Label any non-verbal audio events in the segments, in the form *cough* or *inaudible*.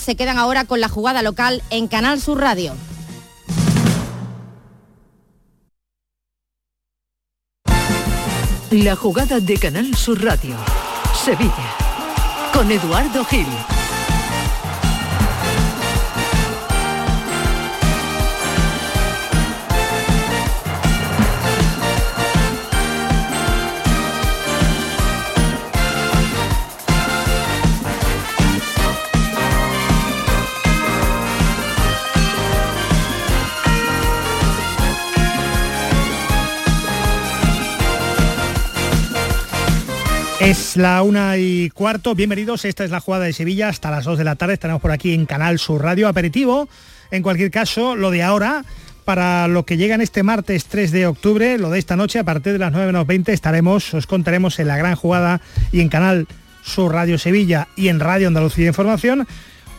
se quedan ahora con la jugada local en Canal Sur Radio. La jugada de Canal Sur Radio. Sevilla. Con Eduardo Gil. Es la una y cuarto, bienvenidos, esta es la jugada de Sevilla, hasta las dos de la tarde estaremos por aquí en Canal Sur Radio. Aperitivo, en cualquier caso, lo de ahora, para lo que llegan este martes 3 de octubre, lo de esta noche, a partir de las 9 menos 20 estaremos, os contaremos en la gran jugada y en Canal Sur Radio Sevilla y en Radio Andalucía Información,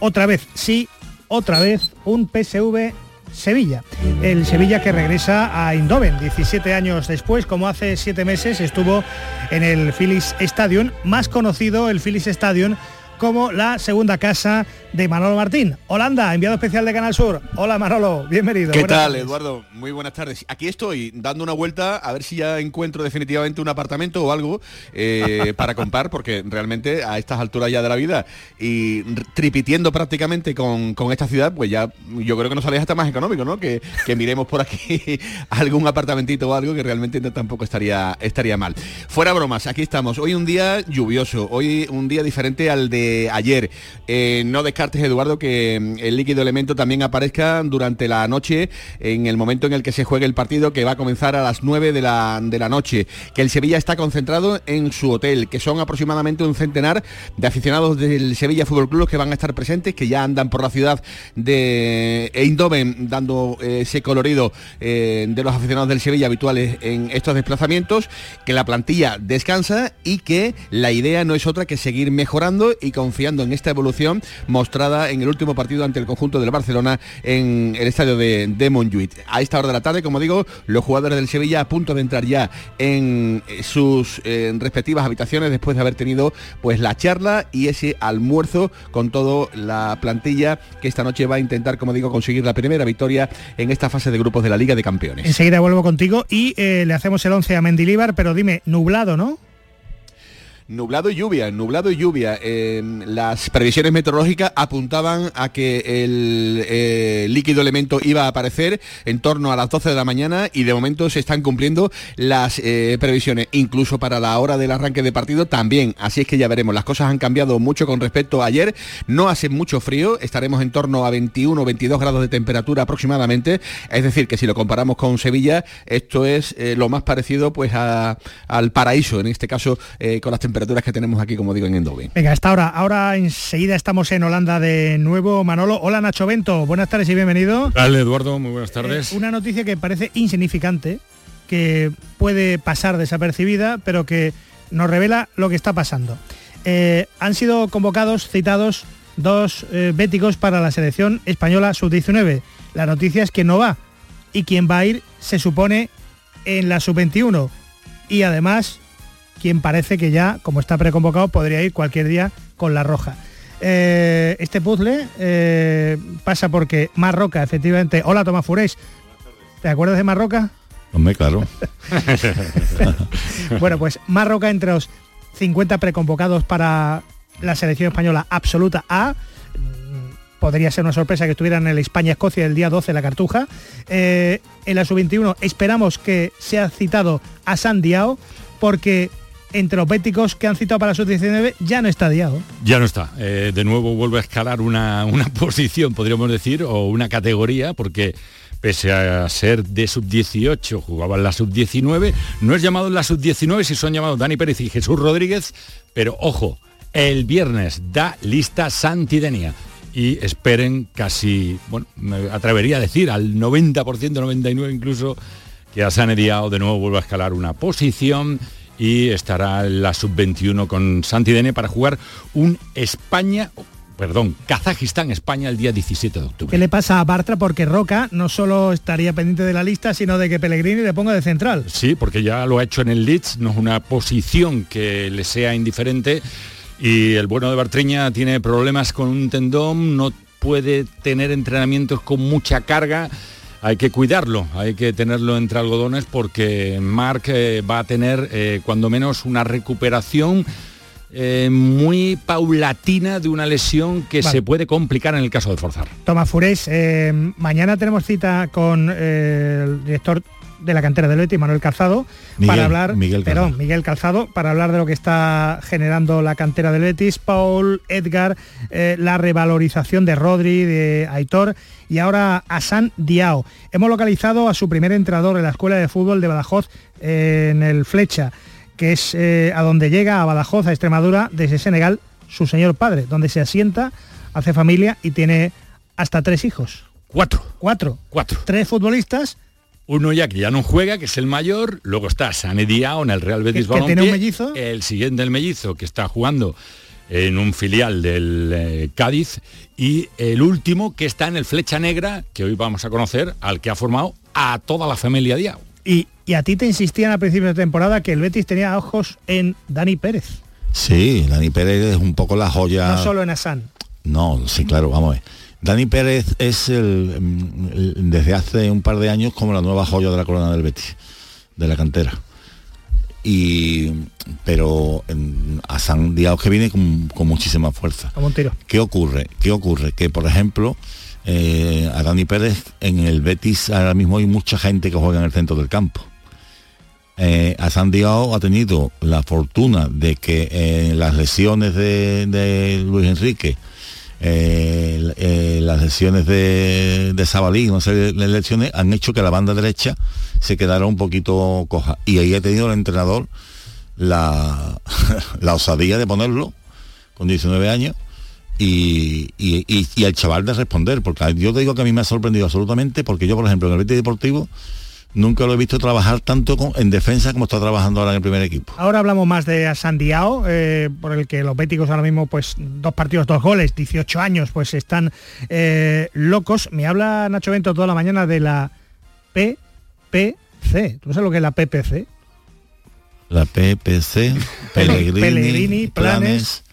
otra vez, sí, otra vez, un PSV Sevilla. El Sevilla que regresa a Eindhoven 17 años después, como hace 7 meses estuvo en el Phillies Stadium, más conocido el Phillies Stadium como la segunda casa de Manolo Martín. Holanda, enviado especial de Canal Sur. Hola Manolo, bienvenido. ¿Qué tal, Eduardo? Muy buenas tardes. Aquí estoy dando una vuelta a ver si ya encuentro definitivamente un apartamento o algo eh, para comprar, porque realmente a estas alturas ya de la vida y tripitiendo prácticamente con, esta ciudad, pues ya yo creo que nos sale hasta más económico, ¿no? Que, miremos por aquí *laughs* algún apartamentito o algo que realmente tampoco estaría, estaría mal. Fuera bromas, aquí estamos. Hoy un día lluvioso, hoy un día diferente al de ayer. Eh, no descartes, Eduardo, que mm, el líquido elemento también aparezca durante la noche, en el momento en el que se juegue el partido, que va a comenzar a las 9 de la, de la noche. Que el Sevilla está concentrado en su hotel, que son aproximadamente un centenar de aficionados del Sevilla Fútbol Club que van a estar presentes, que ya andan por la ciudad de Eindhoven dando eh, ese colorido eh, de los aficionados del Sevilla habituales en estos desplazamientos, que la plantilla descansa y que la idea no es otra que seguir mejorando y confiando en esta evolución mostrada en el último partido ante el conjunto del Barcelona en el estadio de, de. A esta hora de la tarde, como digo, los jugadores del Sevilla a punto de entrar ya en eh, sus eh, respectivas habitaciones después de haber tenido pues la charla y ese almuerzo con toda la plantilla que esta noche va a intentar, como digo, conseguir la primera victoria en esta fase de grupos de la Liga de Campeones. Enseguida vuelvo contigo y eh, le hacemos el 11 a Mendilíbar, pero dime, nublado, ¿no? Nublado y lluvia, nublado y lluvia. Eh, las previsiones meteorológicas apuntaban a que el eh, líquido elemento iba a aparecer en torno a las 12 de la mañana y de momento se están cumpliendo las eh, previsiones, incluso para la hora del arranque de partido también. Así es que ya veremos, las cosas han cambiado mucho con respecto a ayer. No hace mucho frío, estaremos en torno a 21 o 22 grados de temperatura aproximadamente. Es decir, que si lo comparamos con Sevilla, esto es lo más parecido pues al paraíso, en este caso con las temperaturas temperaturas que tenemos aquí, como digo, en Endovi. Venga, hasta ahora. Ahora enseguida estamos en Holanda de nuevo. Manolo, hola Nacho Bento, buenas tardes y bienvenido. Hola Eduardo, muy buenas tardes. Eh, una noticia que parece insignificante, que puede pasar desapercibida, pero que nos revela lo que está pasando. Eh, han sido convocados, citados, dos eh, béticos para la selección española sub-19. La noticia es que no va. Y quien va a ir se supone en la sub-21. Y además quien parece que ya, como está preconvocado, podría ir cualquier día con la roja. Eh, este puzzle eh, pasa porque Marroca, efectivamente. Hola, Tomás Furés. ¿Te acuerdas de Marroca? Hombre, claro. *laughs* bueno, pues Marroca entre los 50 preconvocados para la selección española absoluta A. Podría ser una sorpresa que estuvieran en el España-Escocia el día 12 la Cartuja. Eh, en la sub-21 esperamos que sea citado a San Diao porque entre los que han citado para la sub-19 ya no está Diao. Ya no está. Eh, de nuevo vuelve a escalar una, una *laughs* posición, podríamos decir, o una categoría, porque pese a ser de sub-18, jugaban la sub-19. No es llamado en la sub-19 si son llamados Dani Pérez y Jesús Rodríguez, pero ojo, el viernes da lista Santidenia. Y esperen casi, bueno, me atrevería a decir, al 90%, 99% incluso, que a San Diao de nuevo vuelva a escalar una posición y estará la sub-21 con Santidene para jugar un España perdón, Kazajistán-España el día 17 de octubre. ¿Qué le pasa a Bartra? Porque Roca no solo estaría pendiente de la lista, sino de que Pellegrini le ponga de central. Sí, porque ya lo ha hecho en el Leeds, no es una posición que le sea indiferente Y el bueno de Bartreña tiene problemas con un tendón, no puede tener entrenamientos con mucha carga. Hay que cuidarlo, hay que tenerlo entre algodones porque Marc eh, va a tener eh, cuando menos una recuperación eh, muy paulatina de una lesión que Vale. se puede complicar en el caso de forzar. Tomás Furés, mañana tenemos cita con el director de la cantera del Betis, Manuel Calzado, Miguel, para hablar, Miguel Calzado. perdón, Miguel Calzado, para hablar de lo que está generando la cantera del Betis, Paul, Edgar, eh, la revalorización de Rodri, de Aitor y ahora Asan Diao. Hemos localizado a su primer entrenador en la Escuela de Fútbol de Badajoz eh, en el Flecha, que es eh, a donde llega a Badajoz, a Extremadura, desde Senegal, su señor padre, donde se asienta, hace familia y tiene hasta tres hijos. Cuatro, Cuatro. cuatro. Tres futbolistas Uno ya que ya no juega, que es el mayor, luego está Sané Diao en el Real Betis tiene Balompié, un mellizo. el siguiente el mellizo que está jugando en un filial del eh, Cádiz y el último que está en el Flecha Negra, que hoy vamos a conocer, al que ha formado a toda la familia Diao. y, y a ti te insistían a principios de temporada que el Betis tenía ojos en Dani Pérez, Sí, Dani Pérez es un poco la joya. no solo en Asan. No, sí, claro, vamos a ver. Dani Pérez es el, mm, el- desde hace un par de años como la nueva joya de la corona del Betis, de la cantera. Y pero mm, a San Diao que viene con, con muchísima fuerza. Como un tiro. ¿Qué ocurre? ¿Qué ocurre? Que por ejemplo, eh, a Dani Pérez en el Betis ahora mismo hay mucha gente que juega en el centro del campo. Eh, a San Diao ha tenido la fortuna de que eh, las lesiones de, de Luis Enrique, eh, eh, las lesiones de, de Sabalí, no sé, las lesiones han hecho que la banda derecha se quedara un poquito coja. Y ahí ha tenido el entrenador la, *laughs* la osadía de ponerlo con 19 años y, y, y- y el chaval de responder, porque yo te digo que a mí me ha sorprendido absolutamente, porque yo, por ejemplo, en el Betis Deportivo nunca lo he visto trabajar tanto con- en defensa como está trabajando ahora en el primer equipo. Ahora hablamos más de Asan Diao, eh, por el que los béticos ahora mismo, pues dos partidos, dos goles, 18 años, pues están eh, locos. Me habla Nacho Bento toda la mañana de la PPC. ¿Tú sabes lo que es la PPC? La PPC, *laughs* Pellegrini, Pellegrini, Planes, Planes,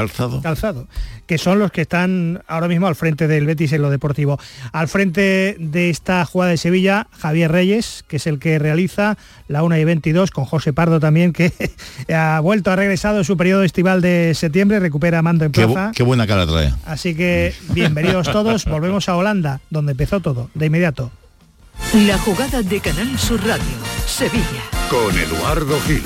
Calzado. calzado, que son los que están ahora mismo al frente del Betis en lo deportivo. Al frente de esta jugada de Sevilla, Javier Reyes, que es el que realiza la 1 y 22, con José Pardo también, que *laughs* ha vuelto, ha regresado en su periodo estival de septiembre, recupera mando en Qué, bu- plaza. qué buena cara trae. Así que bienvenidos *laughs* todos, volvemos a Holanda, donde empezó todo, de inmediato. La jugada de Canal Sur Radio. Sevilla. Con Eduardo Gil.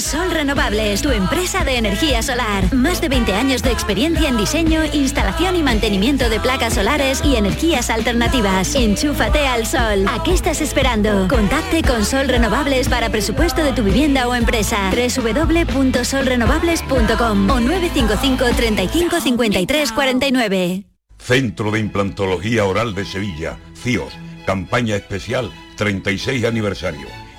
Sol Renovables, tu empresa de energía solar. Más de 20 años de experiencia en diseño, instalación y mantenimiento de placas solares y energías alternativas. Enchúfate al sol. ¿A qué estás esperando? Contacte con Sol Renovables para presupuesto de tu vivienda o empresa. www.solrenovables.com o 955 35 53 49. Centro de Implantología Oral de Sevilla, CIOS. Campaña especial 36 aniversario.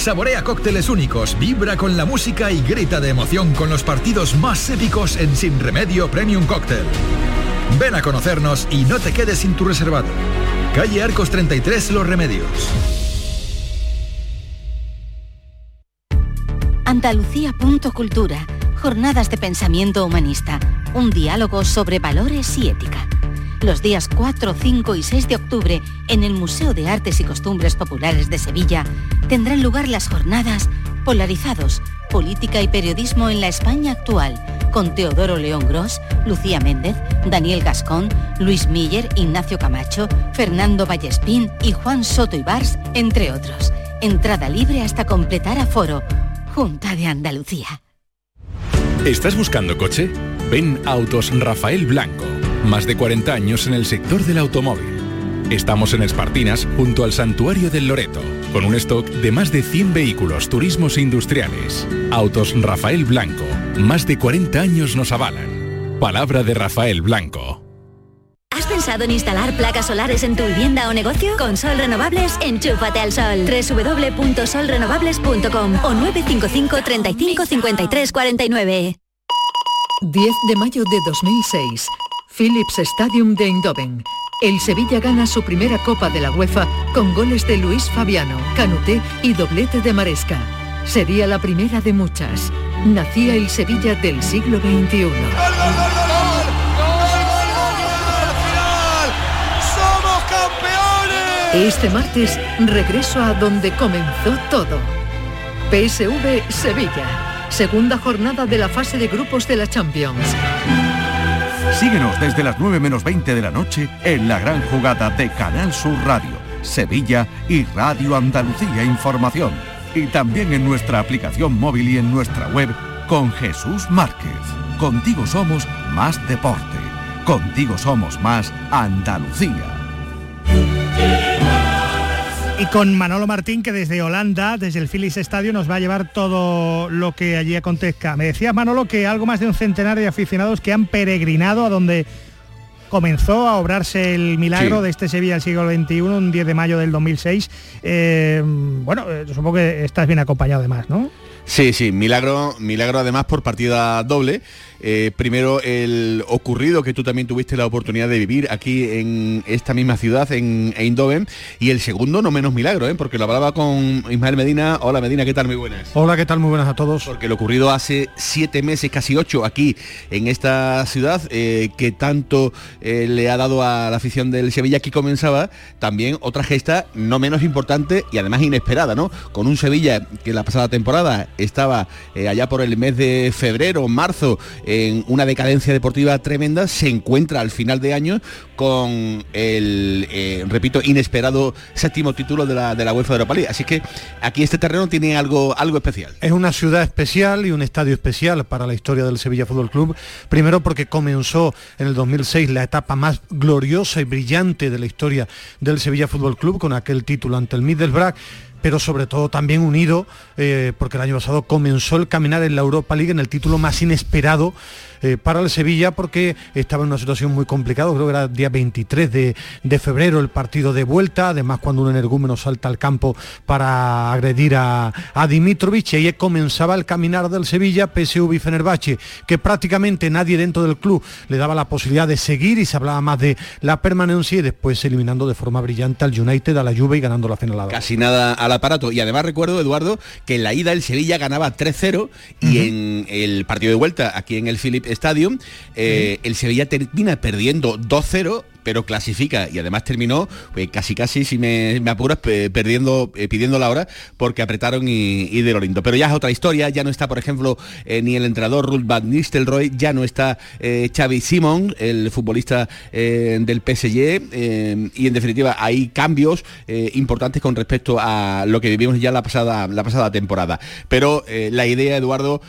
Saborea cócteles únicos, vibra con la música y grita de emoción con los partidos más épicos en Sin Remedio Premium Cóctel. Ven a conocernos y no te quedes sin tu reservado. Calle Arcos 33 Los Remedios. Andalucía.cultura. Jornadas de pensamiento humanista. Un diálogo sobre valores y ética. Los días 4, 5 y 6 de octubre, en el Museo de Artes y Costumbres Populares de Sevilla, tendrán lugar las jornadas Polarizados, política y periodismo en la España actual, con Teodoro León Gros, Lucía Méndez, Daniel Gascón, Luis Miller, Ignacio Camacho, Fernando Vallespín y Juan Soto Ibars, entre otros. Entrada libre hasta completar aforo. Junta de Andalucía. ¿Estás buscando coche? Ven Autos Rafael Blanco. Más de 40 años en el sector del automóvil. Estamos en Espartinas, junto al Santuario del Loreto, con un stock de más de 100 vehículos turismos e industriales. Autos Rafael Blanco. Más de 40 años nos avalan. Palabra de Rafael Blanco. ¿Has pensado en instalar placas solares en tu vivienda o negocio? Con Sol Renovables, enchúfate al sol. www.solrenovables.com o 955 35 53 49. 10 de mayo de 2006. Philips Stadium de Eindhoven. El Sevilla gana su primera Copa de la UEFA con goles de Luis Fabiano, Canuté y doblete de Maresca. Sería la primera de muchas. Nacía el Sevilla del siglo XXI. Este martes, regreso a donde comenzó todo. PSV Sevilla. Segunda jornada de la fase de grupos de la Champions. Síguenos desde las 9 menos 20 de la noche en la gran jugada de Canal Sur Radio, Sevilla y Radio Andalucía Información. Y también en nuestra aplicación móvil y en nuestra web con Jesús Márquez. Contigo somos más deporte. Contigo somos más Andalucía. Y con Manolo Martín, que desde Holanda, desde el Philips Estadio, nos va a llevar todo lo que allí acontezca. Me decía Manolo que algo más de un centenar de aficionados que han peregrinado a donde comenzó a obrarse el milagro Sí. de este Sevilla del siglo XXI, un 10 de mayo del 2006. Eh, bueno, eh, supongo que estás bien acompañado además, ¿no? Sí, sí, milagro, milagro además por partida doble. Eh, primero el ocurrido que tú también tuviste la oportunidad de vivir aquí en esta misma ciudad, en Eindhoven, y el segundo no menos milagro, ¿eh? porque lo hablaba con Ismael Medina. Hola Medina, ¿qué tal? Muy buenas. Hola, ¿qué tal? Muy buenas a todos. Porque lo ocurrido hace siete meses, casi ocho, aquí en esta ciudad, eh, que tanto eh, le ha dado a la afición del Sevilla, aquí comenzaba también otra gesta no menos importante y además inesperada, ¿no? Con un Sevilla que la pasada temporada estaba allá por el mes de febrero, marzo, en una decadencia deportiva tremenda, se encuentra al final de año con el, eh, repito, inesperado séptimo título de la, de la UEFA Europa League. Así que aquí este terreno tiene algo, algo especial. Es una ciudad especial y un estadio especial para la historia del Sevilla Fútbol Club. Primero porque comenzó en el 2006 la etapa más gloriosa y brillante de la historia del Sevilla Fútbol Club con aquel título ante el Middlesbrough pero sobre todo también unido, eh, porque el año pasado comenzó el caminar en la Europa League en el título más inesperado eh, para el Sevilla porque estaba en una situación muy complicada, creo que era el día 23 de, de febrero el partido de vuelta, además cuando un energúmeno salta al campo para agredir a, a Dimitrovic y ahí comenzaba el caminar del Sevilla, PSV y Fenerbahce, que prácticamente nadie dentro del club le daba la posibilidad de seguir y se hablaba más de la permanencia y después eliminando de forma brillante al United, a la Juve y ganando la final Casi nada al aparato. Y además recuerdo, Eduardo, que en la ida el Sevilla ganaba 3-0 y en el partido de vuelta, aquí en el Philip Stadium, eh, el Sevilla termina perdiendo 2-0 pero clasifica y además terminó pues, casi casi si me, apuras pe- perdiendo eh, pidiendo la hora porque apretaron y, de lo lindo. Pero ya es otra historia ya no está por ejemplo eh, ni el entrenador Ruth Van Nistelrooy ya no está eh, Xavi Simon el futbolista eh, del PSG y en definitiva hay cambios importantes con respecto a lo que vivimos ya la pasada la pasada temporada. Pero la idea Eduardo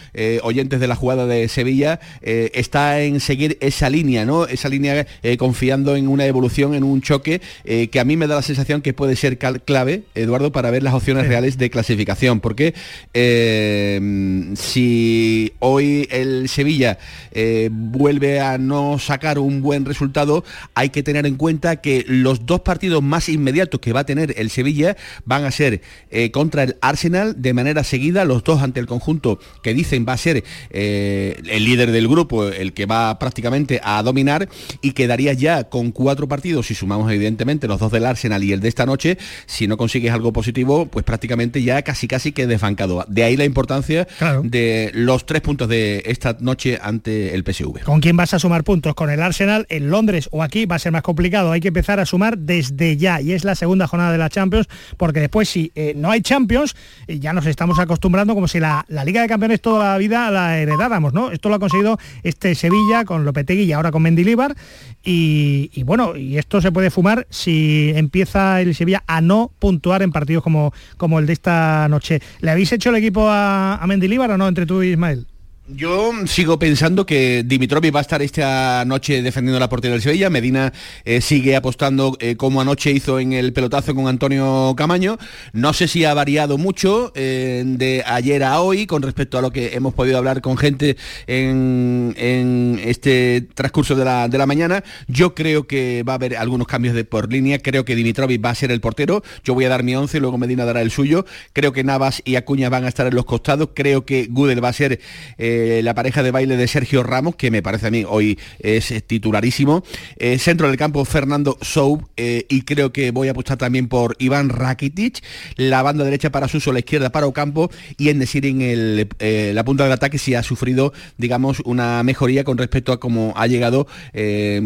oyentes de la jugada de Sevilla está en seguir esa línea no esa línea confiando en una evolución en un choque eh, que a mí me da la sensación que puede ser clave Eduardo para ver las opciones reales de clasificación. Porque eh, si hoy el Sevilla eh, vuelve a no sacar un buen resultado hay que tener en cuenta que los dos partidos más inmediatos que va a tener el Sevilla van a ser eh, contra el Arsenal de manera seguida, los dos ante el conjunto que dicen va a ser el líder del grupo, el que va prácticamente a dominar y quedaría ya con cuatro partidos y sumamos evidentemente los dos del Arsenal y el de esta noche, si no consigues algo positivo, pues prácticamente ya casi casi que desbancado. De ahí la importancia de los tres puntos de esta noche ante el PSV. ¿Con quién vas a sumar puntos? ¿Con el Arsenal en Londres o aquí? Va a ser más complicado. Hay que empezar a sumar desde ya y es la segunda jornada de la Champions porque después si eh, no hay Champions eh, ya nos estamos acostumbrando como si la, Liga de Campeones toda la vida la heredáramos, ¿no? Esto lo ha conseguido este Sevilla con Lopetegui y ahora con Mendilibar y, y bueno, y esto se puede fumar si empieza el Sevilla a no puntuar en partidos como, como el de esta noche. ¿Le habéis hecho el equipo a, a Mendilibar o no entre tú y Ismael? Yo sigo pensando que Dimitrovic va a estar esta noche defendiendo la portería del Sevilla. Medina eh, sigue apostando eh, como anoche hizo en el pelotazo con Antonio Camaño. No sé si ha variado mucho eh, de ayer a hoy con respecto a lo que hemos podido hablar con gente en, este transcurso de la, mañana. Yo creo que va a haber algunos cambios de por línea. Creo que Dimitrovic va a ser el portero. Yo voy a dar mi once, luego Medina dará el suyo. Creo que Navas y Acuña van a estar en los costados. Creo que Gudel va a ser la pareja de baile de Sergio Ramos, que me parece a mí hoy es titularísimo. Eh, centro del campo Fernando Sou eh, y creo que voy a apostar también por Iván Rakitic. La banda derecha para Suso, la izquierda para Ocampo y en decir en el, la punta del ataque si ha sufrido, digamos, una mejoría con respecto a cómo ha llegado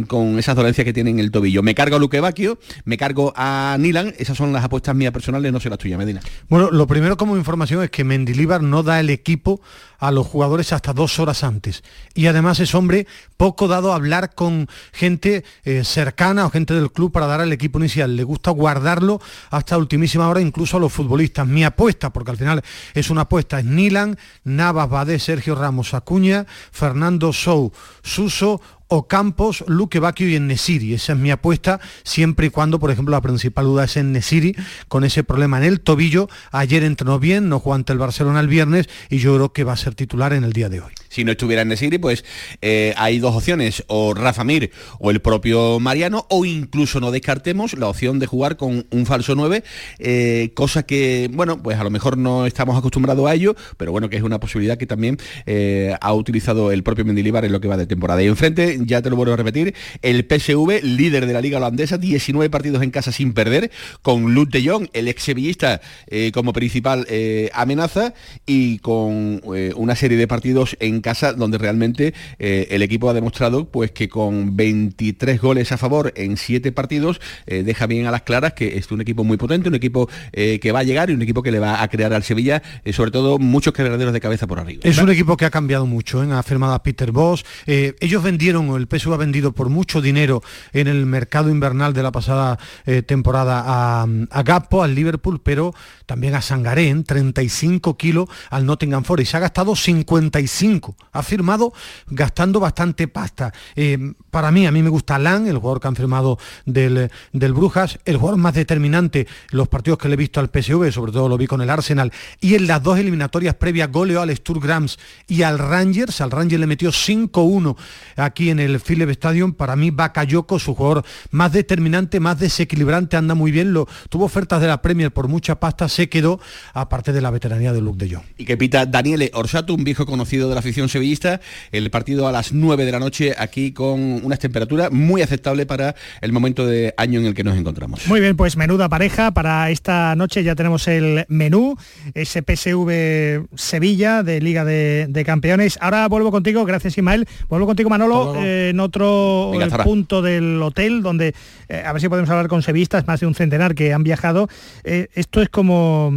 con esas dolencias que tiene en el tobillo. Me cargo a Luque Bacchio, me cargo a Nilan, esas son las apuestas mías personales, no sé las tuyas, Medina. Bueno, lo primero como información es que Mendilibar no da el equipo a los jugadores hasta dos horas antes. Y además es hombre poco dado a hablar con gente eh, cercana o gente del club para dar al equipo inicial. Le gusta guardarlo hasta ultimísima hora, incluso a los futbolistas. Mi apuesta, porque al final es una apuesta, es Nilan, Navas, Badé, Sergio Ramos, Acuña, Fernando Sou, Suso, Ocampos, Luque Bacchio y Nesiri. Esa es mi apuesta, siempre y cuando, por ejemplo, la principal duda es en Nesiri, con ese problema en el tobillo. Ayer entrenó bien, no jugó ante el Barcelona el viernes y yo creo que va a ser titular en el día de hoy. Si no estuviera en Nesiri, pues eh, hay dos opciones, o Rafa Mir o el propio Mariano, o incluso no descartemos la opción de jugar con un falso 9, eh, cosa que, bueno, pues a lo mejor no estamos acostumbrados a ello, pero bueno, que es una posibilidad que también eh, ha utilizado el propio Mendilibar en lo que va de temporada. Y enfrente ya te lo vuelvo a repetir, el PSV, líder de la liga holandesa, 19 partidos en casa sin perder, con Luke de Jong, el ex sevillista, eh, como principal eh, amenaza, y con eh, una serie de partidos en casa donde realmente el equipo ha demostrado pues que con 23 goles a favor en 7 partidos, deja bien a las claras que es un equipo muy potente, un equipo que va a llegar y un equipo que le va a crear al Sevilla, sobre todo muchos quebraderos de cabeza por arriba. Es un equipo que ha cambiado mucho, ha firmado a Peter Boss, ellos vendieron el PSV ha vendido por mucho dinero en el mercado invernal de la pasada eh, temporada a, Gapo, al Liverpool, pero también a Sangarén, 35 kilos al Nottingham Forest. Se ha gastado 55. Ha firmado gastando bastante pasta. Eh, para mí, a mí me gusta Lan, el jugador que han firmado del, del Brujas, el jugador más determinante, los partidos que le he visto al PSV, sobre todo lo vi con el Arsenal, y en las dos eliminatorias previas goleó al Sturgrams y al Rangers. Al Rangers le metió 5-1 aquí en el Philip Stadium. Para mí, Bakayoko, su jugador más determinante, más desequilibrante, anda muy bien. Lo, tuvo ofertas de la Premier por mucha pasta se quedó, aparte de la veteranía de Luke de Jong. Y que pita Daniele Orsato, un viejo conocido de la afición sevillista, el partido a las 9 de la noche aquí con unas temperaturas muy aceptables para el momento de año en el que nos encontramos. Muy bien, pues menuda pareja para esta noche ya tenemos el menú, ese PSV Sevilla de Liga de, Campeones. Ahora vuelvo contigo, gracias Ismael, vuelvo contigo Manolo eh, en otro punto del hotel donde eh, a ver si podemos hablar con sevistas, más de un centenar que han viajado. Eh, esto es como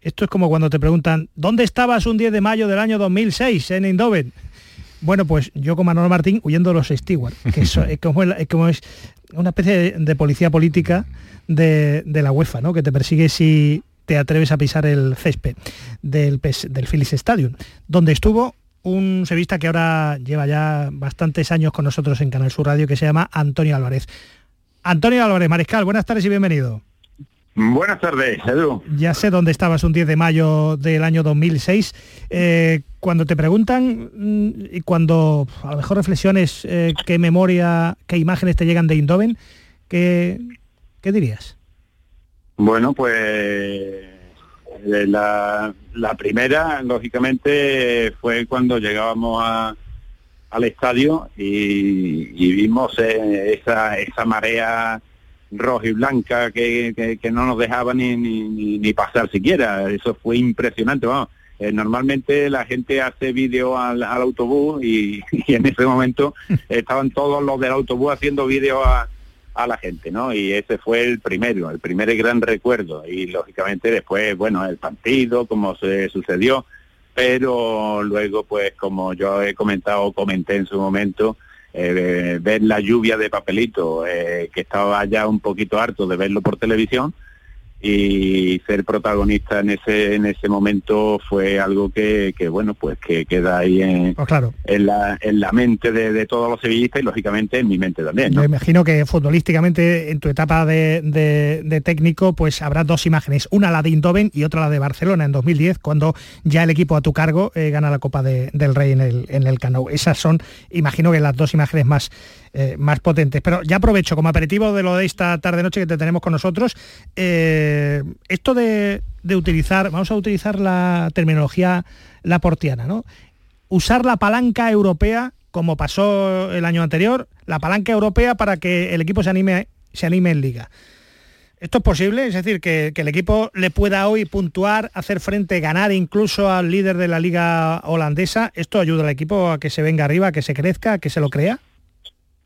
esto es como cuando te preguntan, ¿dónde estabas un 10 de mayo del año 2006 en Eindhoven? Bueno, pues yo con Manolo Martín huyendo de los Stewart, que *laughs* es, como, es, una especie de, policía política de, la UEFA, ¿no? que te persigue si te atreves a pisar el césped del, del Phillies Stadium, donde estuvo un sevista que ahora lleva ya bastantes años con nosotros en Canal Sur Radio, que se llama Antonio Álvarez. Antonio Álvarez, Mariscal, buenas tardes y bienvenido. Buenas tardes, Edu. Ya sé dónde estabas un 10 de mayo del año 2006. Eh, cuando te preguntan mm, y cuando a lo mejor reflexiones eh, qué memoria, qué imágenes te llegan de Indoven, ¿qué, qué dirías? Bueno, pues la, la, primera, lógicamente, fue cuando llegábamos a, al estadio y, y vimos eh, esa, esa marea roja y blanca que, que- que no nos dejaba ni, ni, ni- pasar siquiera. Eso fue impresionante. Vamos. Eh, normalmente la gente hace vídeo al, al autobús y, *laughs* y en ese momento *laughs* estaban todos los del autobús haciendo vídeo a, a la gente, ¿no? Y ese fue el primero, el primer gran recuerdo. Y lógicamente después, bueno, el partido, como se sucedió, pero luego, pues como yo he comentado, comenté en su momento, eh, ver la lluvia de papelito, eh, que estaba ya un poquito harto de verlo por televisión, y ser protagonista en ese en ese momento fue algo que, que bueno pues que queda ahí en, Pues claro. en la en la mente de, de todos los sevillistas y lógicamente en mi mente también ¿no? Me imagino que futbolísticamente en tu etapa de, de- de técnico pues habrá dos imágenes, una la de Indoven y otra la de Barcelona en 2010, cuando ya el equipo a tu cargo eh, gana la Copa de- del Rey en el, en el Camp Nou. Esas son, imagino que las dos imágenes más, eh, más potentes. Pero ya aprovecho como aperitivo de lo de esta tarde-noche que te tenemos con nosotros, eh, esto de, de utilizar, vamos a utilizar la terminología laportiana, ¿no? usar la palanca europea, como pasó el año anterior, la palanca europea para que el equipo se anime, se anime en liga. ¿Esto es posible? Es decir, que, que el equipo le pueda hoy puntuar, hacer frente, ganar incluso al líder de la liga holandesa. ¿Esto ayuda al equipo a que se venga arriba, a que se crezca, a que se lo crea?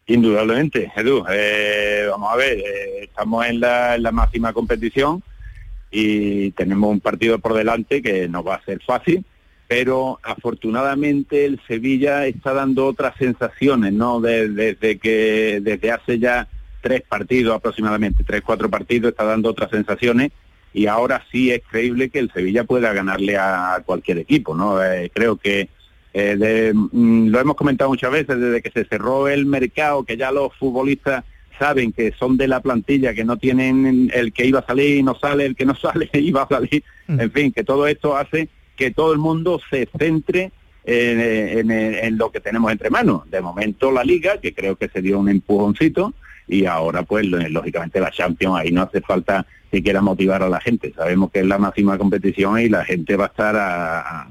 Indudablemente, Edu. Eh, vamos a ver, eh, estamos en la, en la máxima competición y tenemos un partido por delante que no va a ser fácil, pero afortunadamente el Sevilla está dando otras sensaciones, ¿no? De- Desde que desde hace ya tres partidos aproximadamente, tres, cuatro partidos, está dando otras sensaciones y ahora sí es creíble que el Sevilla pueda ganarle a cualquier equipo, ¿no? Eh, creo que eh, de- mm, lo hemos comentado muchas veces desde que se cerró el mercado, que ya los futbolistas saben que son de la plantilla, que no tienen el que iba a salir, no sale, el que no *laughs* sale, iba a salir, en fin, que todo esto hace que todo el mundo se centre en, en- en lo que tenemos entre manos. De momento la liga, que creo que se dio un empujoncito, y ahora pues lógicamente la Champions, ahí no hace falta siquiera motivar a la gente. Sabemos que es la máxima competición y la gente va a estar a- a-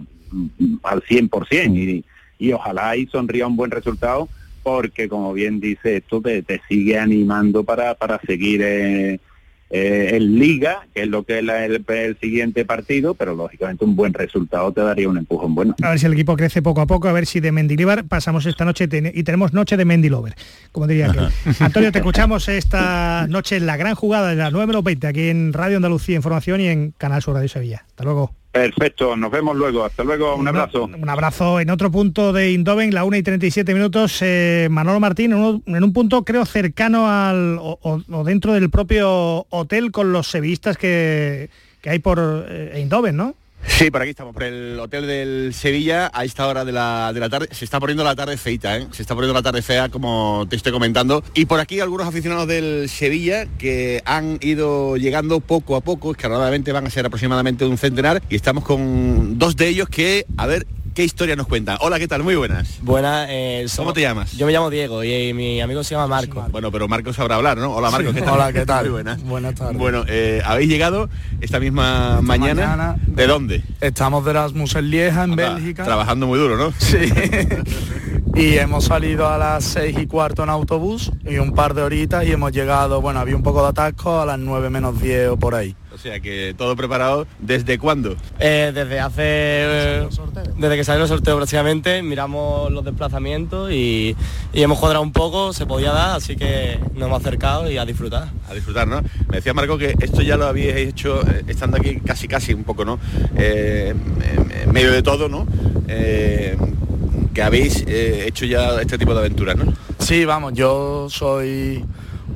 al 100% y, y ojalá ahí sonría un buen resultado porque como bien dice esto te, te sigue animando para, para seguir eh, eh, en liga, que es lo que es la- el, el siguiente partido, pero lógicamente un buen resultado te daría un empujón bueno. A ver si el equipo crece poco a poco, a ver si de Mendilibar pasamos esta noche ten- y tenemos noche de Mendilover, como diría que. *laughs* Antonio, te escuchamos esta noche en la gran jugada de las 9 menos 20 aquí en Radio Andalucía Información y en Canal Sur Radio Sevilla. Hasta luego. Perfecto, nos vemos luego. Hasta luego, un abrazo. Un abrazo en otro punto de Indoven, la 1 y 37 minutos. eh, Manolo Martín, en, un punto creo cercano al o, dentro del propio hotel con los sevillistas que, que hay por eh, Eindhoven, ¿no? Sí, por aquí estamos, por el hotel del Sevilla, a esta hora de la, de la tarde. Se está poniendo la tarde feita, ¿eh? Se está poniendo la tarde fea, como te estoy comentando. Y por aquí algunos aficionados del Sevilla que han ido llegando poco a poco, escalonadamente van a ser aproximadamente un centenar. Y estamos con dos de ellos que, a ver, ¿qué historia nos cuentan? Hola, ¿qué tal? Muy buenas. Buenas. eh, ¿Cómo te llamas? Yo me llamo Diego y, mi amigo se llama Marco. Bueno, pero Marcos sabrá hablar, ¿no? Hola, Marcos, Sí. ¿qué tal? Hola, ¿qué tal? Muy buenas. Buenas tardes. Bueno, eh, habéis llegado esta misma mañana. mañana. ¿De dónde? Estamos de Erasmus en Lieja, en Anda, Bélgica. Trabajando muy duro, ¿no? Sí. *laughs* y hemos salido a las seis y cuarto en autobús y un par de horitas y hemos llegado, bueno, había un poco de atasco a las 9 menos 10 o por ahí. O sea que todo preparado. ¿Desde cuándo? Eh, desde hace... eh, desde que salió el sorteo prácticamente, miramos los desplazamientos y, y hemos cuadrado un poco, se podía dar, así que nos hemos acercado y a disfrutar. A disfrutar, ¿no? Me decía Marco que esto ya lo habíais hecho eh, estando aquí casi casi un poco, ¿no? Eh, en- medio de todo, ¿no? Eh, que habéis eh, hecho ya este tipo de aventuras, ¿no? Sí, vamos, yo soy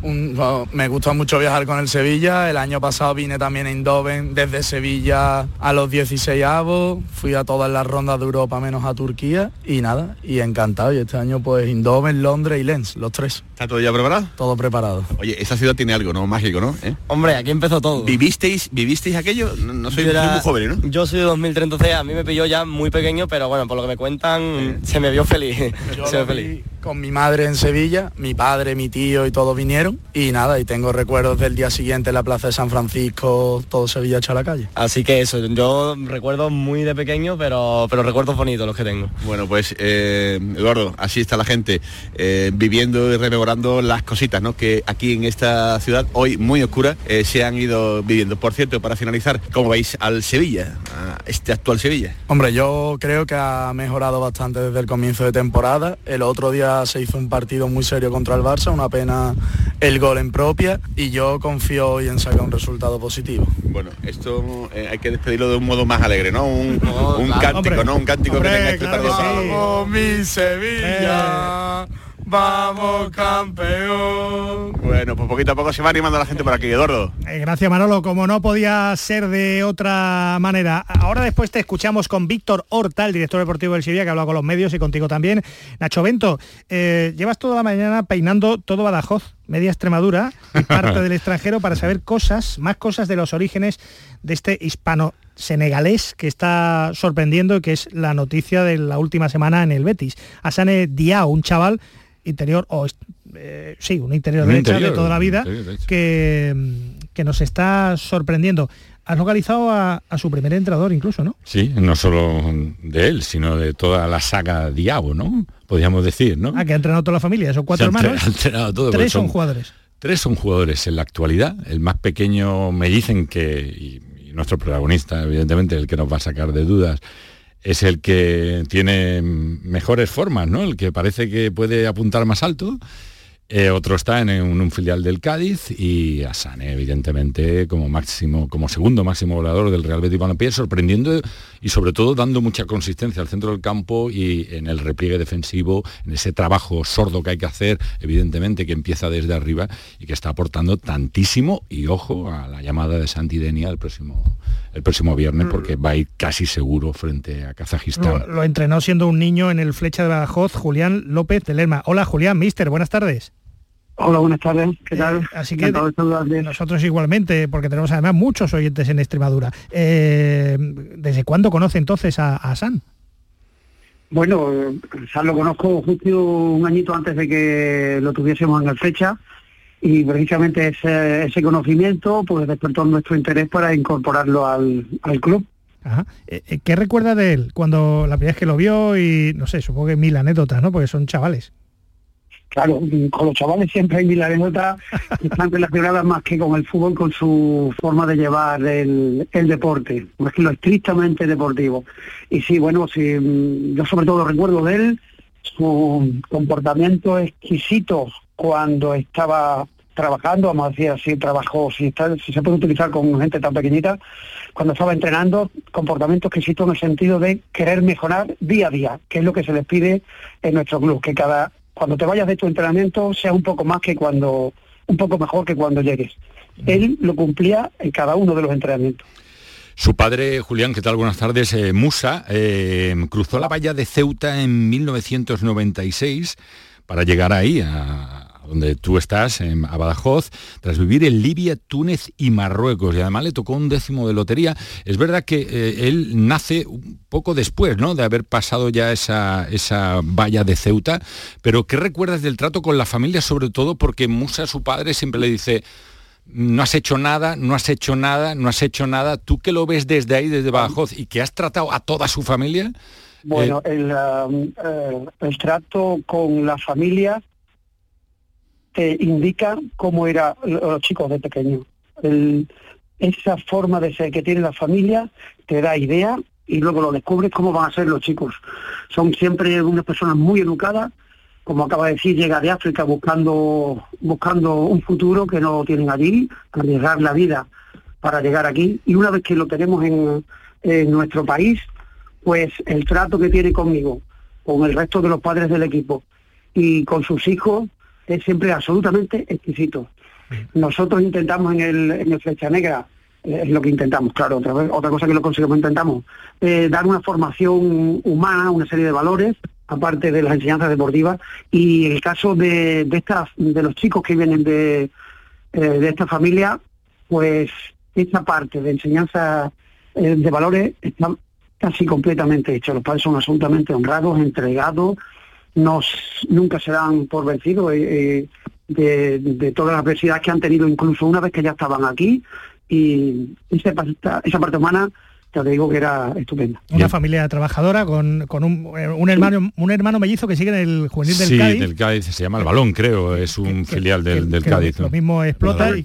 un- bueno, me gusta mucho viajar con el Sevilla. El año pasado vine también a Eindhoven desde Sevilla a los 16 avos. Fui a todas las rondas de Europa menos a Turquía y nada, y encantado. Y este año pues Eindhoven, Londres y Lens, los tres. ¿Está todo ya preparado? Todo preparado. Oye, esa ciudad tiene algo, ¿no? Mágico, ¿no? ¿Eh? Hombre, aquí empezó todo. ¿Vivisteis, ¿Vivisteis aquello? No, no soy, Yo era- soy muy joven, ¿no? Yo soy de 2003, entonces a mí me pilló ya muy pequeño, pero bueno, por lo que me cuentan, se me vio feliz. Yo *laughs* se me lo vio feliz. con mi madre en Sevilla, mi padre, mi tío y todos vinieron y nada, y tengo recuerdos del día siguiente en la Plaza de San Francisco, todo Sevilla hecho a la calle. Así que eso, yo recuerdo muy de pequeño, pero, pero recuerdos bonitos los que tengo. Bueno, pues eh, Eduardo, así está la gente eh, viviendo y rememorando las cositas ¿no? que aquí en esta ciudad, hoy muy oscura, eh, se han ido viviendo. Por cierto, para finalizar, ¿cómo veis al Sevilla, a este actual Sevilla? Hombre, yo creo que ha mejorado bastante desde el comienzo de temporada. El otro día se hizo un partido muy serio contra el Barça, una pena el gol en propia y yo confío hoy en sacar un resultado positivo. Bueno, esto eh, hay que despedirlo de un modo más alegre, ¿no? Un, *laughs* un cántico, ¿no? Un cántico que tenga este claro Vamos, mi Sevilla. Vamos campeón. Bueno, pues poquito a poco se va animando la gente por aquí, Eduardo. Eh, gracias Manolo, como no podía ser de otra manera. Ahora después te escuchamos con Víctor Horta, el director deportivo del Sevilla, que ha hablado con los medios y contigo también. Nacho Bento, eh, llevas toda la mañana peinando todo Badajoz, media Extremadura y *laughs* parte del extranjero para saber cosas, más cosas de los orígenes de este hispano senegalés que está sorprendiendo y que es la noticia de la última semana en el Betis. Asane Diao, un chaval interior, o eh, sí, un interior Un derecha interior, de toda la vida, que, que nos está sorprendiendo. Has localizado a, a su primer entrenador incluso, ¿no? Sí, no solo de él, sino de toda la saga Diabo, ¿no? Podríamos decir, ¿no? Ah, que ha entrenado toda la familia, son cuatro hermanos. *laughs* entrenado todo, Tres son jugadores. Tres son jugadores en la actualidad. El más pequeño me dicen que, y, y nuestro protagonista, evidentemente, el que nos va a sacar de dudas, es el que tiene mejores formas, ¿no? El que parece que puede apuntar más alto. Eh, otro está en un, un filial del Cádiz y Asane, evidentemente, como máximo, como segundo máximo volador del Real Betis Balompié, sorprendiendo y sobre todo dando mucha consistencia al centro del campo y en el repliegue defensivo, en ese trabajo sordo que hay que hacer, evidentemente, que empieza desde arriba y que está aportando tantísimo y ojo a la llamada de Santi Denia el próximo, el próximo viernes, porque va a ir casi seguro frente a Kazajistán. Lo, lo entrenó siendo un niño en el Flecha de Badajoz, Julián López de Lerma. Hola Julián, mister, buenas tardes. Hola, buenas tardes. ¿Qué tal? así que de nosotros igualmente, porque tenemos además muchos oyentes en Extremadura. Eh, ¿Desde cuándo conoce entonces a, a San? Bueno, eh, ya lo conozco justo un añito antes de que lo tuviésemos en el fecha y precisamente ese, ese conocimiento pues despertó nuestro interés para incorporarlo al, al club. Ajá. Eh, eh, ¿Qué recuerda de él cuando la primera vez que lo vio y no sé, supongo que mil anécdotas, ¿no? Porque son chavales. Claro, con los chavales siempre hay mil anécdotas que están relacionadas más que con el fútbol, con su forma de llevar el, el deporte, más que lo estrictamente deportivo. Y sí, bueno, sí, mm, yo sobre todo recuerdo de él su comportamiento exquisito cuando estaba trabajando, vamos a decir así, trabajó, si, está- si se puede utilizar con gente tan pequeñita, cuando estaba entrenando, comportamiento exquisito en el sentido de querer mejorar día a día, que es lo que se les pide en nuestro club, que cada cuando te vayas de tu entrenamiento sea un poco más que cuando, un poco mejor que cuando llegues. Él lo cumplía en cada uno de los entrenamientos. Su padre, Julián, ¿qué tal? Buenas tardes. eh, Musa eh, cruzó la valla de Ceuta en 1996 para llegar ahí, a, donde tú estás, en, a Badajoz, tras vivir en Libia, Túnez y Marruecos. Y además le tocó un décimo de lotería. Es verdad que eh, él nace un poco después, ¿no? De haber pasado ya esa, esa valla de Ceuta. Pero ¿qué recuerdas del trato con la familia? Sobre todo porque Musa, su padre, siempre le dice no has hecho nada, no has hecho nada, no has hecho nada. Tú que lo ves desde ahí, desde Badajoz, y que has tratado a toda su familia, Bueno, el, um, eh, el trato con la familia te indica cómo eran los chicos de pequeño. Esa forma de ser que tiene la familia te da idea y luego lo descubres cómo van a ser los chicos. Son siempre unas personas muy educadas, como acaba de decir, llega de África buscando, buscando un futuro que no tienen allí, arriesgar la vida para llegar aquí. Y una vez que lo tenemos en, en nuestro país, pues el trato que tiene conmigo, con el resto de los padres del equipo y con sus hijos es siempre absolutamente exquisito. Nosotros intentamos en el, en el Flecha Negra, eh, es lo que intentamos, claro, otra, vez, otra cosa que lo conseguimos, intentamos eh, dar una formación humana, una serie de valores, aparte de las enseñanzas deportivas, y el caso de, de, estas, de los chicos que vienen de, eh, de esta familia, pues esa parte de enseñanza de valores está casi completamente hecha. Los padres son absolutamente honrados, entregados, nos, nunca se dan por vencidos. eh, eh, de, de todas las adversidades que han tenido, incluso una vez que ya estaban aquí, y esa, parte- esa parte humana, ya te digo que era estupenda. Una familia trabajadora con, con un, eh, un hermano un hermano mellizo que sigue en el juvenil del sí, Cádiz. del Cádiz, se llama El Balón, creo, es un filial del, del que lo- Cádiz. Lo, mismo explota y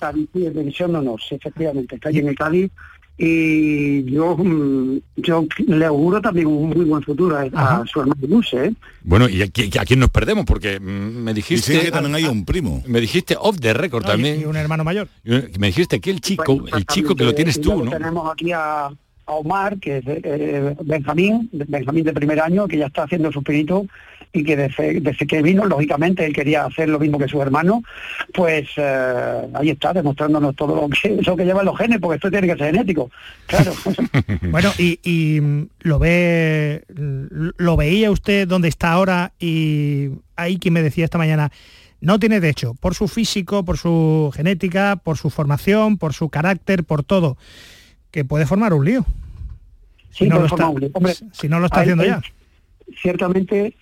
división no, efectivamente, está allí en el Cádiz y yo mm, yo le auguro también un muy buen futuro a, a su hermano Dulce, ¿eh? Bueno, ¿y a, a quién nos perdemos? Porque mm, me dijiste... Dicen que también hay un primo. Me dijiste off the record No, también. y un hermano mayor. Me dijiste que el chico, el chico que lo tienes tú, ¿no? Tenemos aquí a, a Omar, que es eh, Benjamín, Benjamín de primer año, que ya está haciendo su pirito y que desde, desde que vino, lógicamente, él quería hacer lo mismo que su hermano, pues eh, ahí está, demostrándonos todo lo que, lo que llevan los genes, porque esto tiene que ser genético. Claro. *laughs* Bueno, y, y, mm, lo ve lo veía usted donde está ahora y ahí quien me decía esta mañana, no tiene derecho, por su físico, por su genética, por su formación, por su carácter, por todo, que puede formar un lío. Si Sí, no, lo está, un lío. Hombre, si no lo está haciendo él- ya. Ciertamente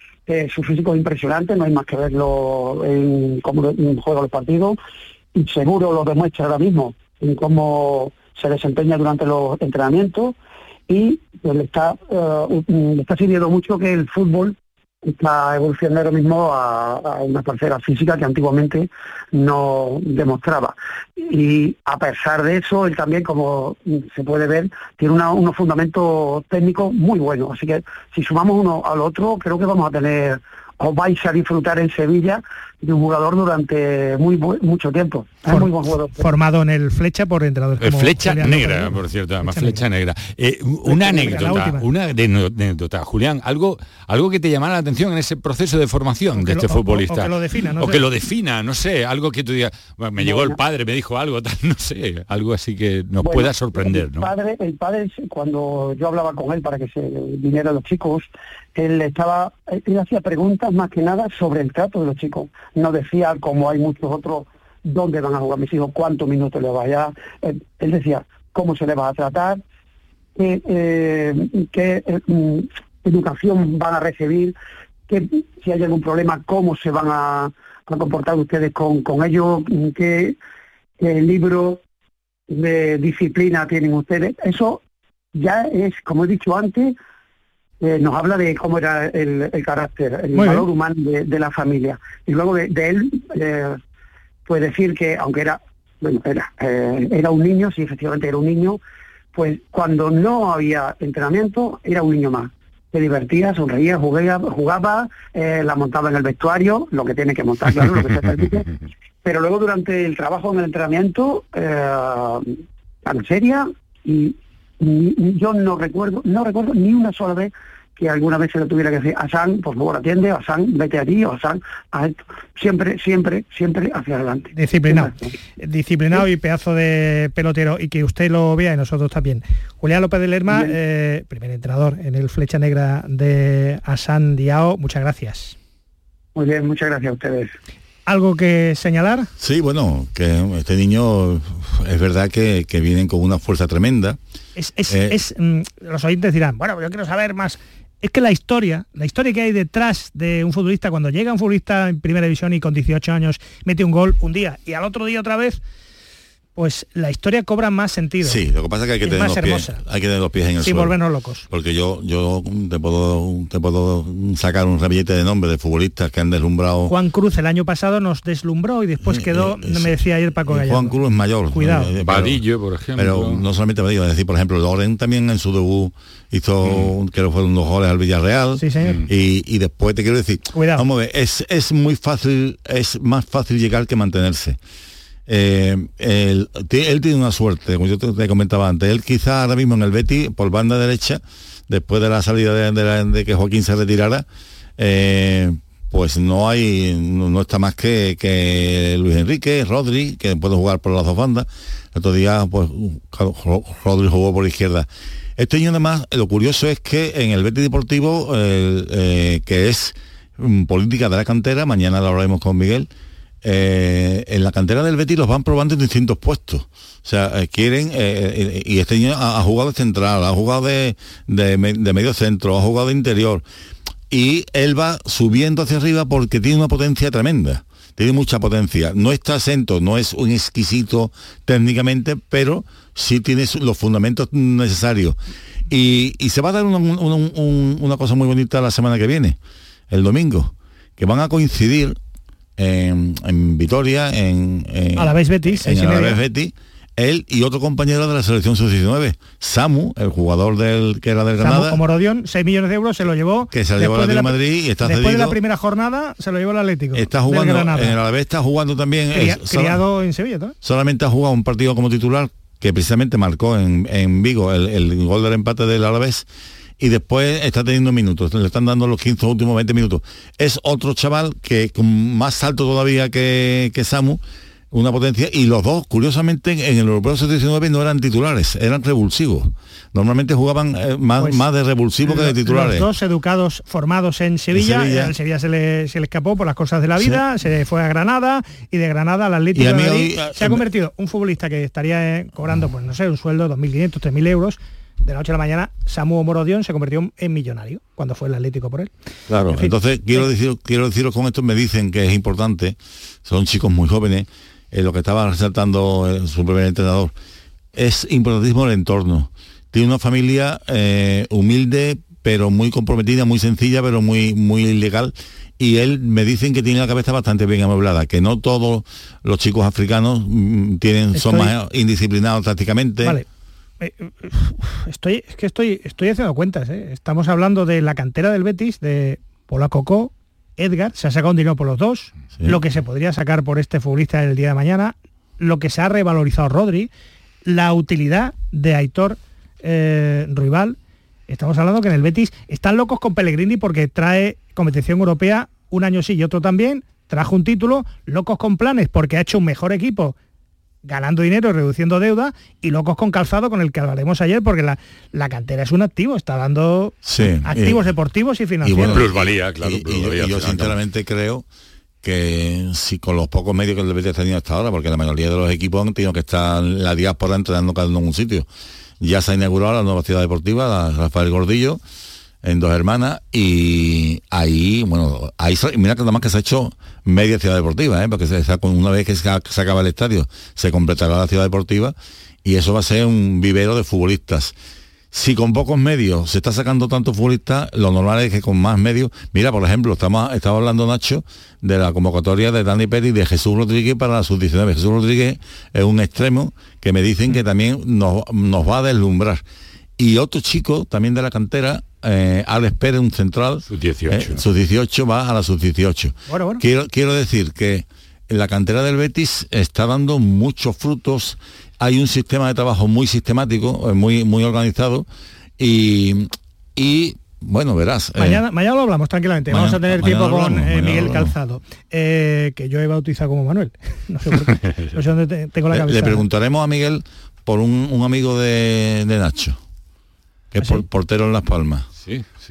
su físico es impresionante, no hay más que verlo en cómo juega los partidos y seguro lo demuestra ahora mismo en cómo se desempeña durante los entrenamientos y le está eh, le está sirviendo mucho que el fútbol está evolucionando ahora mismo a, a una tercera física que antiguamente no demostraba. Y a pesar de eso, él también, como se puede ver, tiene una- unos fundamentos técnicos muy buenos. Así que si sumamos uno al otro, creo que vamos a tener, os vais a disfrutar en Sevilla de un jugador durante muy bu- mucho tiempo. Es For- muy buen jugador. Formado en el Flecha por entrenadores Eh, como flecha Julián negra, López. por cierto, además flecha negra. Eh, una negra, la anécdota, última. una anécdota, Julián, algo, algo que te llamara la atención en ese proceso de formación de que este lo- o- o- futbolista. o que lo defina, no O sé. que lo defina, no sé, algo que tú digas, "Bueno, me llegó el Bueno. padre, me dijo algo, *laughs* tal, no sé, algo así que nos Bueno, pueda sorprender, El ¿no? padre, el padre, cuando yo hablaba con él para que se vinieran los chicos, él estaba, él hacía preguntas más que nada sobre el trato de los chicos. No decía, como hay muchos otros, dónde van a jugar mis hijos, cuántos minutos les vaya. Él, él decía, cómo se les va a tratar, qué, eh, eh, mm, educación van a recibir, qué, si hay algún problema, cómo se van a, comportar ustedes con, con ellos, mm, qué, qué libro de disciplina tienen ustedes. Eso ya es, como he dicho antes, eh, nos habla de cómo era el, el carácter, el Muy valor bien. humano de, de la familia. Y luego de, de él, eh, pues decir que aunque era, bueno, era, eh, era un niño, sí, efectivamente era un niño, pues cuando no había entrenamiento era un niño más. Se divertía, sonreía, jugaba, jugaba eh, la montaba en el vestuario, lo que tiene que montar, claro, lo que se permite. *laughs* Pero luego durante el trabajo en el entrenamiento, eh, tan seria, y yo no recuerdo, no recuerdo ni una sola vez que alguna vez se le tuviera que decir a San, por favor atiende, a San, vete allí, o a San, a esto. Siempre, siempre, siempre hacia adelante. Disciplinado. Disciplinado y pedazo de pelotero y que usted lo vea y nosotros también. Julián López de Lerma, eh, primer entrenador en el Flecha Negra de Asan Diao, muchas gracias. Muy bien, muchas gracias a ustedes. ¿Algo que señalar? Sí, bueno, que este niño es verdad que, que vienen con una fuerza tremenda. Es, es- Eh, es, mm, los oyentes dirán, bueno, yo quiero saber más. Es que la historia, la historia que hay detrás de un futbolista, cuando llega un futbolista en primera división y con 18 años mete un gol un día y al otro día otra vez, pues la historia cobra más sentido. Sí, lo que pasa es que hay que Es tener los pies, hay que tener los pies en el Sin suelo. volvernos locos. Porque yo, yo te puedo, te puedo sacar un ramillete de nombres de futbolistas que han deslumbrado. Juan Cruz el año pasado nos deslumbró y después quedó, me decía ayer Paco Y Gallardo. Juan Cruz es mayor. Cuidado. Eh, pero- Vadillo, por ejemplo. Pero no solamente Vadillo, es decir, por ejemplo, Loren también en su debut hizo, que fueron dos goles al Villarreal. Sí, señor. Y, y después te quiero decir, Cuidado. vamos a ver, es, es muy fácil, es más fácil llegar que mantenerse. Eh, él, ti- él tiene una suerte, como yo te, comentaba antes, él quizá ahora mismo en el Betty, por banda derecha, después de la salida de, la- de que Joaquín se retirara, eh, pues no hay, no, está más que, que Luis Enrique, Rodri, que puede jugar por las dos bandas. El otro día, pues, Rodri jugó por izquierda. Este año además, lo curioso es que en el Betis Deportivo, eh, que es mm, política de la cantera, mañana lo hablaremos con Miguel, eh, en la cantera del Betis los van probando en distintos puestos. O sea, eh, quieren, eh, y este año ha, jugado de central, ha jugado de, de me- de medio centro, ha jugado de interior. Y él va subiendo hacia arriba porque tiene una potencia tremenda. tiene mucha potencia. No está exento, no es un exquisito técnicamente, pero sí tiene los fundamentos necesarios. Y, se va a dar una, cosa muy bonita la semana que viene, el domingo, que van a coincidir en, Vitoria, en, a la vez Betis, en, la vez Betis, él y otro compañero de la selección sub-19, Samu, el jugador del que era del Granada. como Rodión, 6 millones de euros se lo llevó. Que se lo llevó de Madrid y está Después de la primera jornada se lo llevó el Atlético. Está jugando, en el Alavés está jugando también. criado en Sevilla. Solamente ha jugado un partido como titular que precisamente marcó en, Vigo el, gol del empate del Alavés y después está teniendo minutos, le están dando los 15 últimos 20 minutos. Es otro chaval que con más alto todavía que, que Samu, una potencia y los dos, curiosamente, en el Europeo 79 no eran titulares, eran revulsivos. Normalmente jugaban eh, más, pues, más de revulsivos que de titulares. Los dos educados, formados en Sevilla, en Sevilla, se, le, se, le, escapó por las cosas de la vida, se fue a Granada y de Granada al Atlético de Madrid se ha convertido un futbolista que estaría eh, cobrando, pues no sé, un sueldo de 2.500, 3.000 euros, de la noche a la mañana Samu Morodión se convirtió en millonario cuando fue el Atlético por él. Claro, entonces quiero decir, quiero deciros con esto me dicen que es importante, son chicos muy jóvenes, eh, lo que estaba resaltando eh, su primer entrenador, es importantísimo el entorno. Tiene una familia eh, humilde, pero muy comprometida, muy sencilla, pero muy, muy legal. Y él me dicen que tiene la cabeza bastante bien amueblada, que no todos los chicos africanos mm, tienen, son más indisciplinados tácticamente. Vale. Estoy, es que estoy, estoy haciendo cuentas. Estamos hablando de la cantera del Betis, de Pola Cocó, Edgar, se ha sacado un dinero por los dos, lo que se podría sacar por este futbolista el día de mañana, lo que se ha revalorizado Rodri, la utilidad de Aitor eh, Rival. Estamos hablando que en el Betis están locos con Pellegrini porque trae competición europea un año sí y otro también, trajo un título, locos con planes porque ha hecho un mejor equipo ganando dinero, reduciendo deuda, y locos con calzado con el que hablaremos ayer, porque la, la cantera es un activo, está dando activos deportivos y financieros. plusvalía, claro. Y, yo sinceramente creo que si con los pocos medios que el Betis ha tenido hasta ahora, porque la mayoría de los equipos han tenido que estar en la diáspora entrenando cada uno en un sitio. Ya se ha inaugurado la nueva ciudad deportiva, la Rafael Gordillo, en Dos Hermanas y ahí, bueno, ahí mira que nada más que se ha hecho media ciudad deportiva, ¿eh? porque se, una vez que se, acaba el estadio se completará la ciudad deportiva y eso va a ser un vivero de futbolistas. Si con pocos medios se está sacando tanto futbolistas, lo normal es que con más medios, mira, por ejemplo, estamos, estaba hablando Nacho de la convocatoria de Dani Pérez de Jesús Rodríguez para la sub-19. Jesús Rodríguez es un extremo que me dicen que también nos, nos va a deslumbrar. Y otro chico también de la cantera, eh, Alex Pérez, un central. Sus 18. Eh, sus 18 va a la sub 18. Quiero, quiero decir que la cantera del Betis está dando muchos frutos. Hay un sistema de trabajo muy sistemático, eh, muy, muy organizado y, y bueno, verás. Mañana, mañana lo hablamos tranquilamente. Vamos a tener tiempo con Miguel Calzado, que yo he bautizado como Manuel. *laughs* No sé, por qué, *laughs* no sé dónde tengo la cabeza. Le, preguntaremos a Miguel por un, amigo de, Nacho, que es ¿Ah, portero en Las Palmas.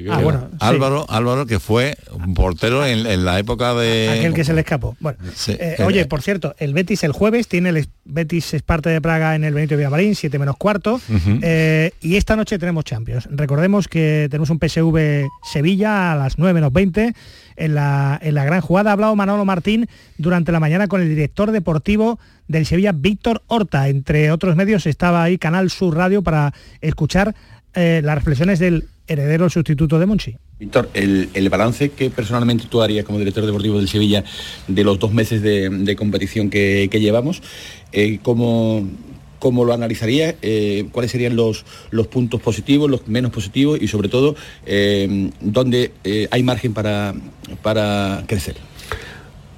Ah, Álvaro, Álvaro que fue portero en, la época de. Aquel que se le escapó. Bueno, eh, oye, por cierto, el Betis el jueves tiene el Betis Esparta de Praga en el Benito Villamarín, 7 menos cuarto. Eh, y esta noche tenemos Champions. Recordemos que tenemos un PSV Sevilla a las 9 menos 20 en la, en la gran jugada. Ha hablado Manolo Martín durante la mañana con el director deportivo del Sevilla, Víctor Horta. Entre otros medios estaba ahí Canal Sur Radio para escuchar eh, las reflexiones del heredero sustituto de Monchi. Víctor, el, balance que personalmente tú harías como director deportivo del Sevilla de los dos meses de, competición que, llevamos, eh, ¿cómo, lo analizarías? Eh, ¿Cuáles serían los, los puntos positivos, los menos positivos y sobre todo eh, dónde hay margen para, para crecer?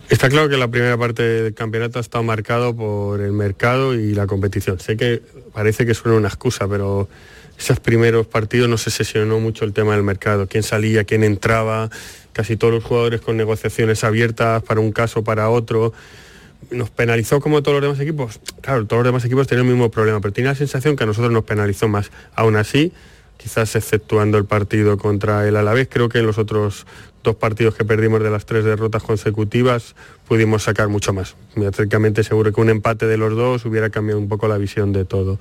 Está claro que la primera parte del campeonato ha estado marcado por el mercado y la competición. Sé que parece que suena una excusa, pero esos primeros partidos no se sesionó mucho el tema del mercado, quién salía, quién entraba, casi todos los jugadores con negociaciones abiertas para un caso, para otro. Nos penalizó como todos los demás equipos. Claro, todos los demás equipos tenían el mismo problema, pero tiene la sensación que a nosotros nos penalizó más. Aún así, quizás exceptuando el partido contra el Alavés, creo que en los otros dos partidos que perdimos de las tres derrotas consecutivas pudimos sacar mucho más. Prácticamente seguro que un empate de los dos hubiera cambiado un poco la visión de todo.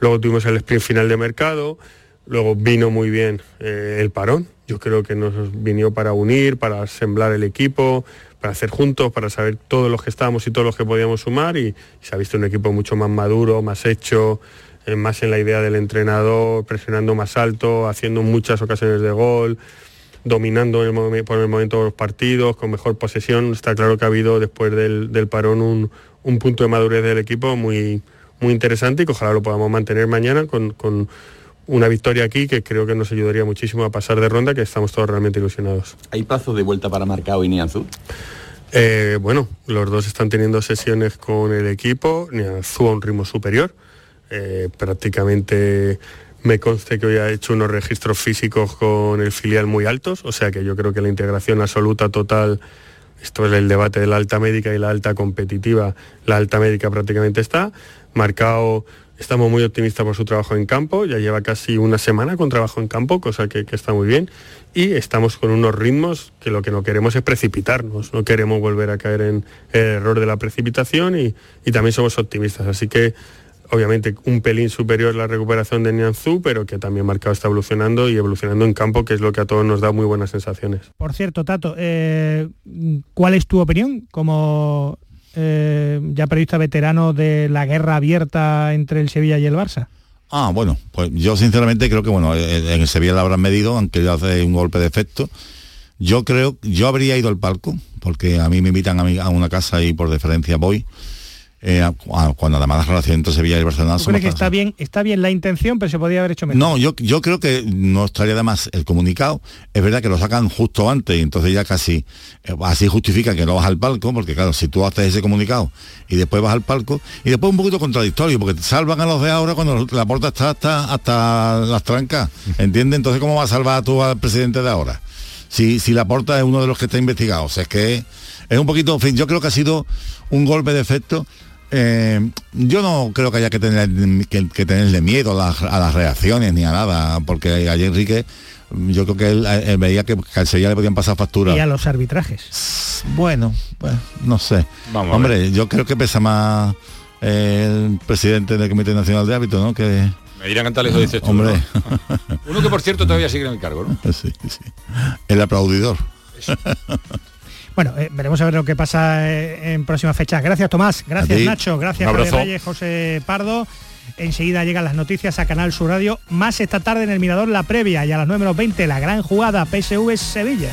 Luego tuvimos el sprint final de mercado, luego vino muy bien eh, el parón. Yo creo que nos vino para unir, para sembrar el equipo, para hacer juntos, para saber todos los que estábamos y todos los que podíamos sumar y, se ha visto un equipo mucho más maduro, más hecho, eh, más en la idea del entrenador, presionando más alto, haciendo muchas ocasiones de gol, dominando por el momento los partidos, con mejor posesión. Está claro que ha habido después del, parón un, punto de madurez del equipo muy, muy interesante y que ojalá lo podamos mantener mañana con, con una victoria aquí que creo que nos ayudaría muchísimo a pasar de ronda, que estamos todos realmente ilusionados. ¿Hay plazos de vuelta para Marcao y Nianzú? Eh, bueno, los dos están teniendo sesiones con el equipo, Nianzú a un ritmo superior, eh, prácticamente me conste que hoy ha hecho unos registros físicos con el filial muy altos, o sea que yo creo que la integración absoluta total, esto es el debate de la alta médica y la alta competitiva, la alta médica prácticamente está, marcado Estamos muy optimistas por su trabajo en campo, ya lleva casi una semana con trabajo en campo, cosa que, está muy bien, y estamos con unos ritmos que lo que no queremos es precipitarnos, no queremos volver a caer en el error de la precipitación y, también somos optimistas, así que obviamente un pelín superior la recuperación de Nianzú, pero que también Marcado está evolucionando y evolucionando en campo, que es lo que a todos nos da muy buenas sensaciones. Por cierto, Tato, eh, ¿cuál es tu opinión como eh, ya periodista veterano de la guerra abierta entre el Sevilla y el Barça? Ah, bueno, pues yo sinceramente creo que bueno, en el Sevilla la habrán medido, aunque hace un golpe de efecto. Yo creo, yo habría ido al palco, porque a mí me invitan a, a una casa y por deferencia voy eh, cuando además la relación entre Sevilla y Barcelona son que está bien, está bien la intención, pero se podía haber hecho mejor? No, yo, yo creo que no estaría de más el comunicado. Es verdad que lo sacan justo antes y entonces ya casi eh, así justifica que no vas al palco, porque claro, si tú haces ese comunicado y después vas al palco, y después un poquito contradictorio, porque te salvan a los de ahora cuando la puerta está hasta, hasta las trancas, ¿entiendes? Entonces, ¿cómo vas a salvar tú al presidente de ahora? Si, si la puerta es uno de los que está investigado, o sea, es que es un poquito, en fin, yo creo que ha sido un golpe de efecto eh, yo no creo que haya que, tener, que, tenerle miedo a las, reacciones ni a nada, porque ayer Enrique, yo creo que él, veía que, al Sevilla le podían pasar facturas. Y a los arbitrajes. Bueno, pues no sé. Hombre, yo creo que pesa más el presidente del Comité Nacional de Hábitos, ¿no? Que, me dirán Cantales lo dices tú. Hombre. Uno que por cierto todavía sigue en el cargo, ¿no? *laughs* Sí, sí. El aplaudidor. Bueno, eh, veremos a ver lo que pasa eh, en próximas fechas. Gracias Tomás, gracias Nacho, gracias Javier Reyes, José Pardo. Enseguida llegan las noticias a Canal Sur Radio. Más esta tarde en el Mirador la previa y a las 9 menos 20 la gran jugada PSV Sevilla.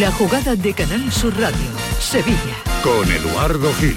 La jugada de Canal Sur Radio, Sevilla. Con Eduardo Gil.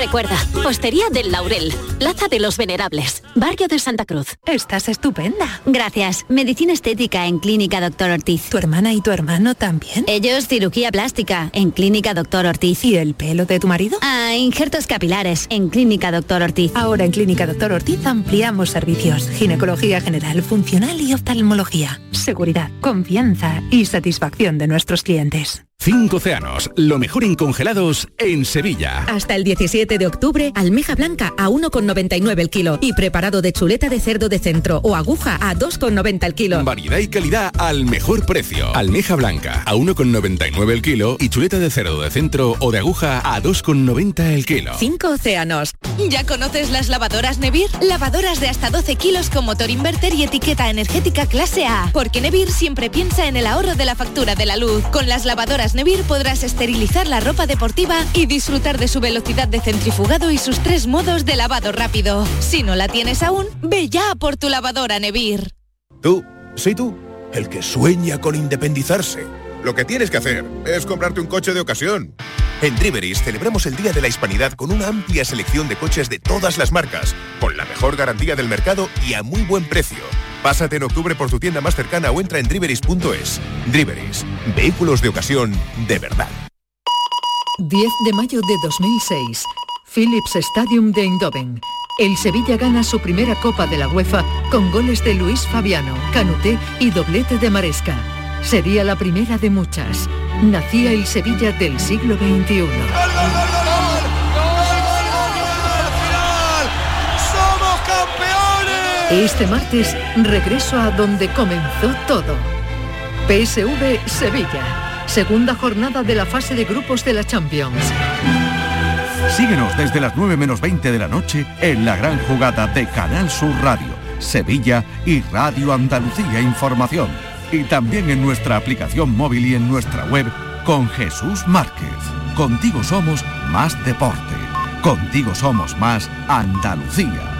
Recuerda, Postería del Laurel, Plaza de los Venerables, Barrio de Santa Cruz. Estás estupenda. Gracias. Medicina estética en Clínica Doctor Ortiz. ¿Tu hermana y tu hermano también? Ellos cirugía plástica en Clínica Doctor Ortiz. ¿Y el pelo de tu marido? Ah, injertos capilares en Clínica Doctor Ortiz. Ahora en Clínica Doctor Ortiz ampliamos servicios. Ginecología general, funcional y oftalmología. Seguridad, confianza y satisfacción de nuestros clientes. Cinco océanos, lo mejor en congelados en Sevilla. Hasta el 17 de octubre, almeja blanca a 1,99 el kilo y preparado de chuleta de cerdo de centro o aguja a 2,90 el kilo. Variedad y calidad al mejor precio. Almeja blanca a 1,99 el kilo y chuleta de cerdo de centro o de aguja a 2,90 el kilo. Cinco océanos. ¿Ya conoces las lavadoras Nevir? Lavadoras de hasta 12 kilos con motor inverter y etiqueta energética clase A. Porque Nevir siempre piensa en el ahorro de la factura de la luz. Con las lavadoras Nevir podrás esterilizar la ropa deportiva y disfrutar de su velocidad de centrifugado y sus tres modos de lavado rápido. Si no la tienes aún, ve ya por tu lavadora Nevir. Tú, sí tú, el que sueña con independizarse. Lo que tienes que hacer es comprarte un coche de ocasión. En Driveris celebramos el Día de la Hispanidad con una amplia selección de coches de todas las marcas, con la mejor garantía del mercado y a muy buen precio. Pásate en octubre por tu tienda más cercana o entra en driveris.es. Driveris, vehículos de ocasión de verdad. 10 de mayo de 2006, Philips Stadium de Eindhoven. El Sevilla gana su primera Copa de la UEFA con goles de Luis Fabiano, Canuté y doblete de Maresca. Sería la primera de muchas. Nacía el Sevilla del siglo XXI. ¡Somos Este martes regreso a donde comenzó todo. PSV Sevilla, segunda jornada de la fase de grupos de la Champions. Síguenos desde las 9 menos 20 de la noche en la gran jugada de Canal Sur Radio, Sevilla y Radio Andalucía Información. Y también en nuestra aplicación móvil y en nuestra web con Jesús Márquez. Contigo somos más deporte. Contigo somos más Andalucía.